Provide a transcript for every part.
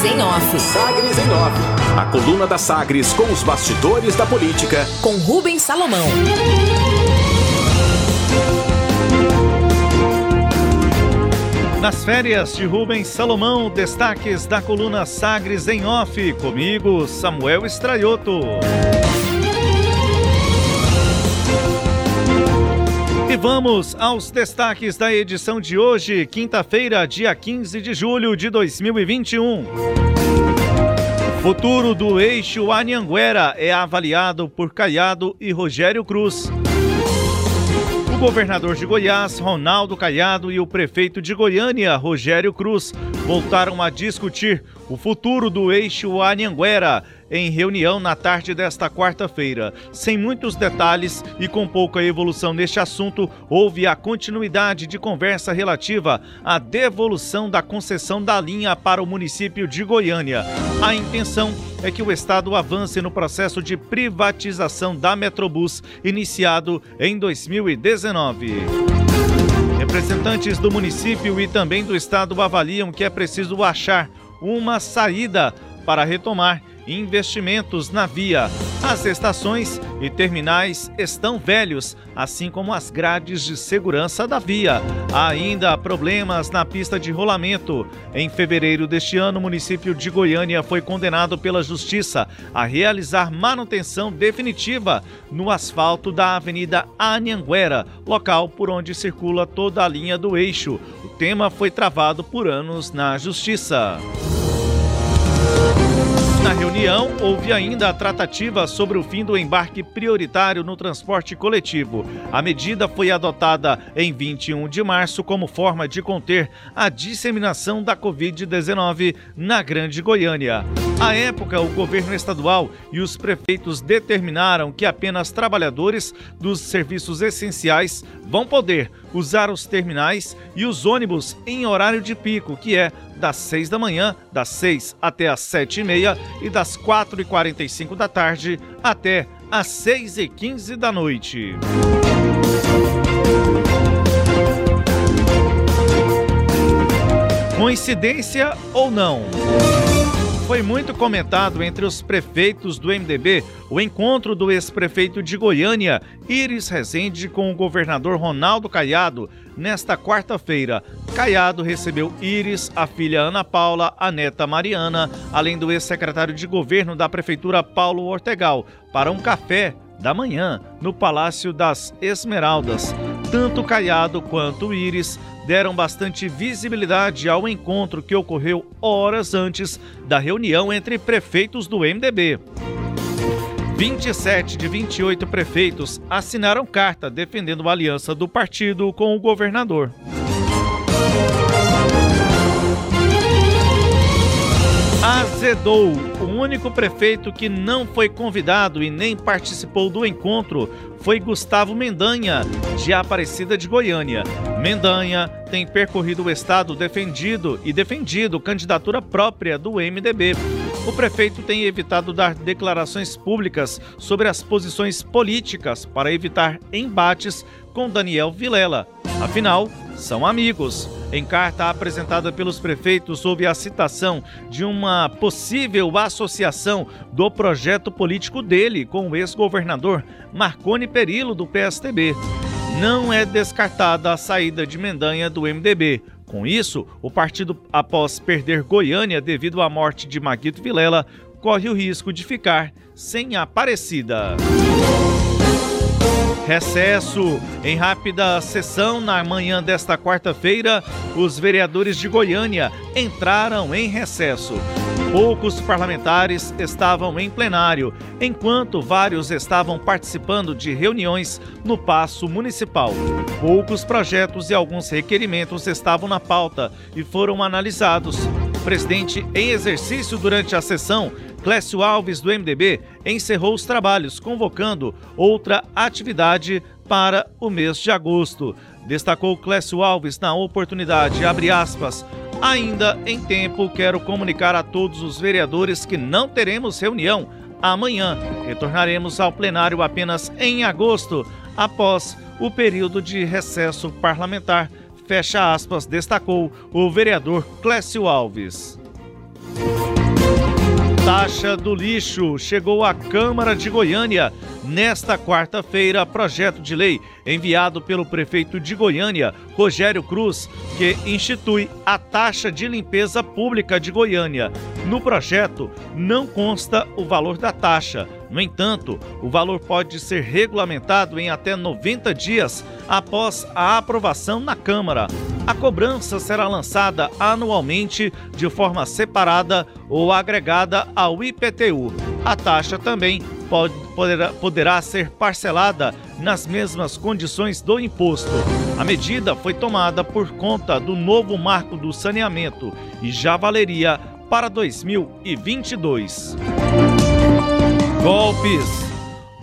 Sagres em Off. Sagres em Off. A coluna da Sagres com os bastidores da política. Com Rubens Salomão. Nas férias de Rubens Salomão, destaques da coluna Sagres em Off. Comigo, Samuel Estraioto. E vamos aos destaques da edição de hoje, quinta-feira, dia 15 de julho de 2021. Futuro do eixo Anhanguera é avaliado por Caiado e Rogério Cruz. O governador de Goiás, Ronaldo Caiado, e o prefeito de Goiânia, Rogério Cruz, voltaram a discutir o futuro do eixo Anhanguera em reunião na tarde desta quarta-feira. Sem muitos detalhes e com pouca evolução neste assunto, houve a continuidade de conversa relativa à devolução da concessão da linha para o município de Goiânia. A intenção é que o Estado avance no processo de privatização da Metrobus, iniciado em 2019. Representantes do município e também do Estado avaliam que é preciso achar uma saída para retomar investimentos na via. As estações e terminais estão velhos, assim como as grades de segurança da via. Há ainda problemas na pista de rolamento. Em fevereiro deste ano, o município de Goiânia foi condenado pela Justiça a realizar manutenção definitiva no asfalto da Avenida Anhanguera, local por onde circula toda a linha do eixo. O tema foi travado por anos na Justiça. Na reunião, houve ainda a tratativa sobre o fim do embarque prioritário no transporte coletivo. A medida foi adotada em 21 de março como forma de conter a disseminação da Covid-19 na Grande Goiânia. À época, o governo estadual e os prefeitos determinaram que apenas trabalhadores dos serviços essenciais vão poder usar os terminais e os ônibus em horário de pico, que é das 6 da manhã, das 6 até as 7 e meia e das 4 e 45 da tarde até às 6 e 15 da noite. Coincidência ou não? Foi muito comentado entre os prefeitos do MDB o encontro do ex-prefeito de Goiânia, Iris Rezende, com o governador Ronaldo Caiado, nesta quarta-feira. Caiado recebeu Iris, a filha Ana Paula, a neta Mariana, além do ex-secretário de governo da prefeitura Paulo Ortegal, para um café da manhã no Palácio das Esmeraldas. Tanto Caiado quanto Iris deram bastante visibilidade ao encontro que ocorreu horas antes da reunião entre prefeitos do MDB. 27 de 28 prefeitos assinaram carta defendendo a aliança do partido com o governador. Azedou. O único prefeito que não foi convidado e nem participou do encontro foi Gustavo Mendanha, de Aparecida de Goiânia. Mendanha tem percorrido o estado defendido e defendido candidatura própria do MDB. O prefeito tem evitado dar declarações públicas sobre as posições políticas para evitar embates com Daniel Vilela. Afinal, são amigos. Em carta apresentada pelos prefeitos, houve a citação de uma possível associação do projeto político dele com o ex-governador Marconi Perillo, do PSTB. Não é descartada a saída de Mendanha do MDB. Com isso, o partido, após perder Goiânia devido à morte de Maguito Vilela, corre o risco de ficar sem Aparecida. Recesso. Em rápida sessão na manhã desta quarta-feira, os vereadores de Goiânia entraram em recesso. Poucos parlamentares estavam em plenário, enquanto vários estavam participando de reuniões no Paço Municipal. Poucos projetos e alguns requerimentos estavam na pauta e foram analisados. O presidente em exercício durante a sessão Clécio Alves, do MDB, encerrou os trabalhos, convocando outra atividade para o mês de agosto. Destacou Clécio Alves na oportunidade, abre aspas, ainda em tempo quero comunicar a todos os vereadores que não teremos reunião amanhã. Retornaremos ao plenário apenas em agosto, após o período de recesso parlamentar. Fecha aspas, destacou o vereador Clécio Alves. Taxa do lixo chegou à Câmara de Goiânia nesta quarta-feira. Projeto de lei enviado pelo prefeito de Goiânia, Rogério Cruz, que institui a taxa de limpeza pública de Goiânia. No projeto não consta o valor da taxa. No entanto, o valor pode ser regulamentado em até 90 dias após a aprovação na Câmara. A cobrança será lançada anualmente de forma separada ou agregada ao IPTU. A taxa também pode, poderá, poderá ser parcelada nas mesmas condições do imposto. A medida foi tomada por conta do novo marco do saneamento e já valeria para 2022. Golpes.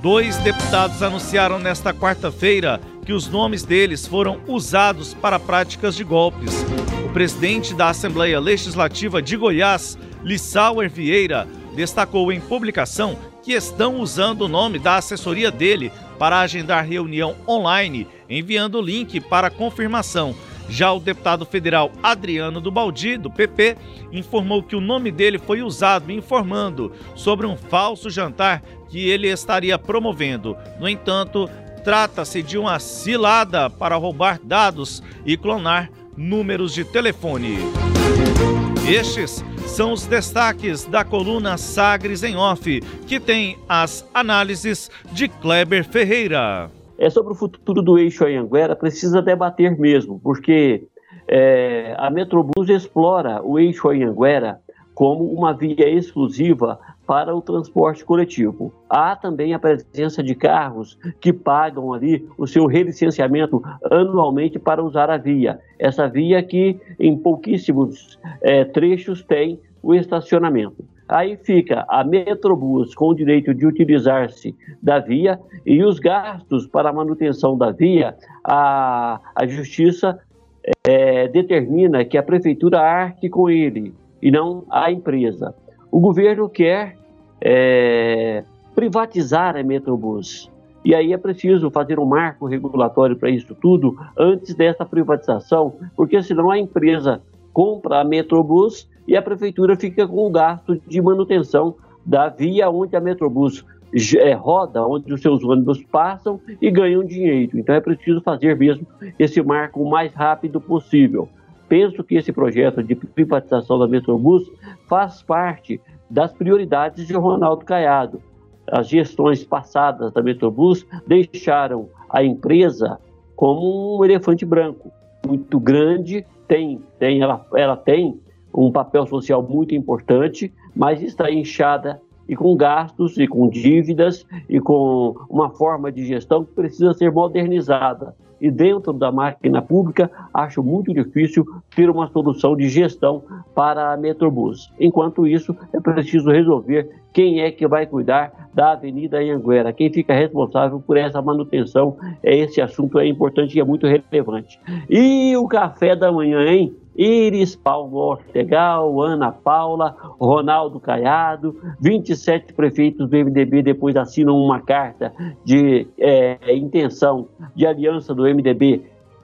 Dois deputados anunciaram nesta quarta-feira que os nomes deles foram usados para práticas de golpes. O presidente da Assembleia Legislativa de Goiás, Lissauer Vieira, destacou em publicação que estão usando o nome da assessoria dele para agendar reunião online, enviando o link para confirmação. Já o deputado federal Adriano do Baldi, do PP, informou que o nome dele foi usado informando sobre um falso jantar que ele estaria promovendo. No entanto, trata-se de uma cilada para roubar dados e clonar números de telefone. Estes são os destaques da coluna Sagres em Off, que tem as análises de Kleber Ferreira. É sobre o futuro do eixo Anhanguera, precisa debater mesmo, porque é, a Metrobus explora o eixo Anhanguera como uma via exclusiva para o transporte coletivo. Há também a presença de carros que pagam ali o seu relicenciamento anualmente para usar a via. Essa via que em pouquíssimos é, trechos tem o estacionamento. Aí fica a Metrobus com o direito de utilizar-se da via e os gastos para a manutenção da via, a, a Justiça é, determina que a Prefeitura arque com ele e não a empresa. O governo quer é, privatizar a Metrobus. E aí é preciso fazer um marco regulatório para isso tudo antes dessa privatização, porque senão a empresa compra a Metrobus e a prefeitura fica com o gasto de manutenção da via onde a Metrobus é, roda, onde os seus ônibus passam e ganham dinheiro. Então é preciso fazer mesmo esse marco o mais rápido possível. Penso que esse projeto de privatização da Metrobus faz parte das prioridades de Ronaldo Caiado. As gestões passadas da Metrobus deixaram a empresa como um elefante branco, muito grande, tem, tem, ela, ela tem um papel social muito importante, mas está inchada e com gastos e com dívidas e com uma forma de gestão que precisa ser modernizada e dentro da máquina pública, acho muito difícil ter uma solução de gestão para a Metrobus. Enquanto isso, é preciso resolver quem é que vai cuidar da Avenida Anhanguera, quem fica responsável por essa manutenção. Esse assunto é importante e é muito relevante. E o café da manhã, hein? Iris, Paulo Ortegal, Ana Paula, Ronaldo Caiado, 27 prefeitos do MDB depois assinam uma carta de é, intenção de aliança do MDB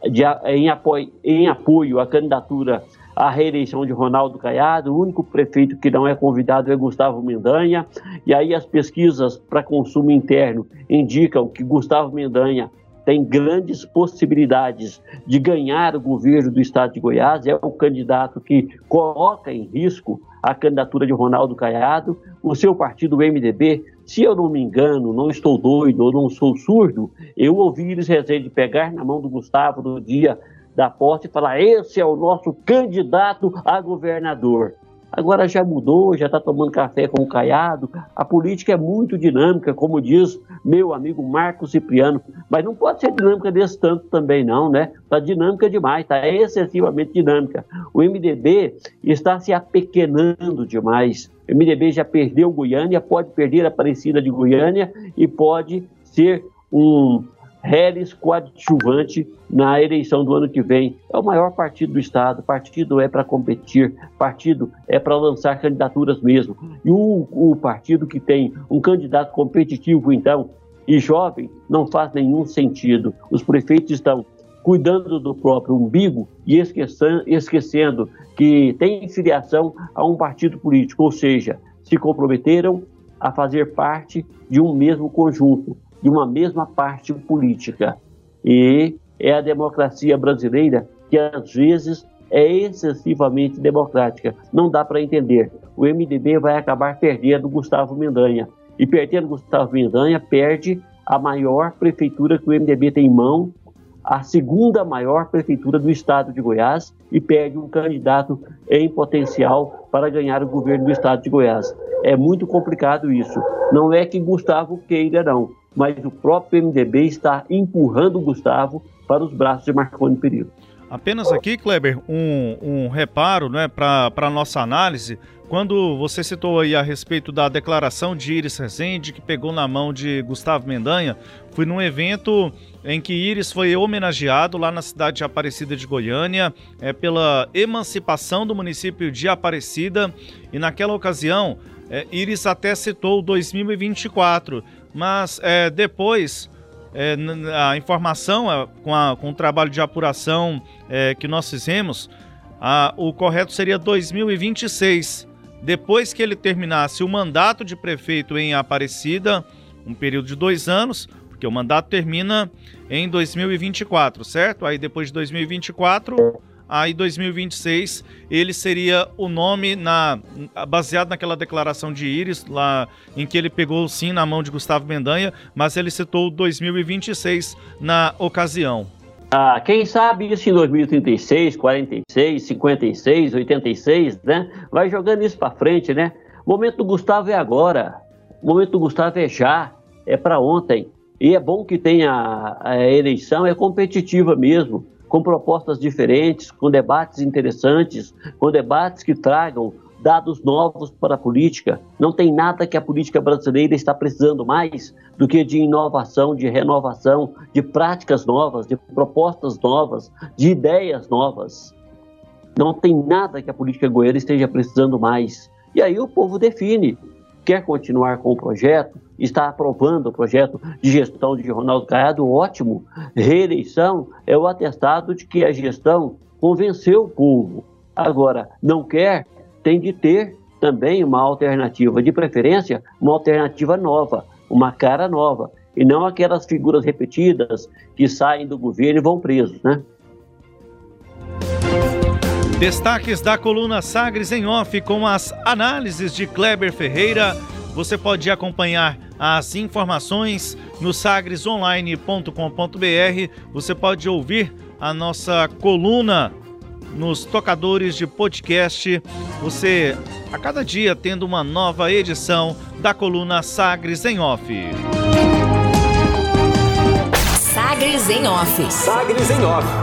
de, em, apoio, em apoio à candidatura à reeleição de Ronaldo Caiado. O único prefeito que não é convidado é Gustavo Mendanha. E aí as pesquisas para consumo interno indicam que Gustavo Mendanha tem grandes possibilidades de ganhar o governo do estado de Goiás, é o candidato que coloca em risco a candidatura de Ronaldo Caiado, o seu partido, o MDB, se eu não me engano, não estou doido ou não sou surdo, eu ouvi eles Rezende pegar na mão do Gustavo no dia da posse e falar: esse é o nosso candidato a governador. Agora já mudou, já está tomando café com o Caiado. A política é muito dinâmica, como diz meu amigo Marco Cipriano, mas não pode ser dinâmica desse tanto também, não, né? Está dinâmica demais, está excessivamente dinâmica. O MDB está se apequenando demais. O MDB já perdeu Goiânia, pode perder a Aparecida de Goiânia e pode ser um Reles coadjuvante na eleição do ano que vem. É o maior partido do Estado. Partido é para competir, partido é para lançar candidaturas mesmo. E o, o partido que tem um candidato competitivo, então, e jovem, não faz nenhum sentido. Os prefeitos estão cuidando do próprio umbigo e esquecendo, que tem filiação a um partido político, ou seja, se comprometeram a fazer parte de um mesmo conjunto, de uma mesma parte política. E é a democracia brasileira que às vezes é excessivamente democrática. Não dá para entender. O MDB vai acabar perdendo Gustavo Mendanha. E perdendo Gustavo Mendanha, perde a maior prefeitura que o MDB tem em mão, a segunda maior prefeitura do estado de Goiás e perde um candidato em potencial para ganhar o governo do estado de Goiás. É muito complicado isso. Não é que Gustavo queira, não, mas o próprio MDB está empurrando o Gustavo para os braços de Marconi Perillo. Apenas aqui, Kleber, um, um reparo né, para a nossa análise. Quando você citou aí a respeito da declaração de Iris Rezende, que pegou na mão de Gustavo Mendanha, fui num evento em que Iris foi homenageado lá na cidade de Aparecida de Goiânia, é, pela emancipação do município de Aparecida, e naquela ocasião, é, Iris até citou 2024, mas é, depois é, a informação, com, a, com o trabalho de apuração é, que nós fizemos, a, o correto seria 2026 depois que ele terminasse o mandato de prefeito em Aparecida, um período de dois anos, porque o mandato termina em 2024, certo? Aí depois de 2024, aí 2026 ele seria o nome na baseado naquela declaração de Íris lá em que ele pegou sim na mão de Gustavo Mendanha, mas ele citou 2026 na ocasião. Ah, quem sabe isso em 2036, 46, 56, 86, né? Vai jogando isso para frente, né? O momento do Gustavo é agora. O momento do Gustavo é já, é para ontem. E é bom que tenha a eleição, é competitiva mesmo, com propostas diferentes, com debates interessantes, com debates que tragam dados novos para a política. Não tem nada que a política brasileira está precisando mais do que de inovação, de renovação, de práticas novas, de propostas novas, de ideias novas. Não tem nada que a política goiana esteja precisando mais. E aí o povo define. Quer continuar com o projeto? Está aprovando o projeto de gestão de Ronaldo Caiado? Ótimo. Reeleição é o atestado de que a gestão convenceu o povo. Agora, não quer? tem de ter também uma alternativa, de preferência, uma alternativa nova, uma cara nova, e não aquelas figuras repetidas que saem do governo e vão presos, né? Destaques da coluna Sagres em Off com as análises de Kleber Ferreira. Você pode acompanhar as informações no sagresonline.com.br. Você pode ouvir a nossa coluna nos tocadores de podcast. Você, a cada dia, tendo uma nova edição da coluna Sagres em Off. Sagres em Off. Sagres em Off.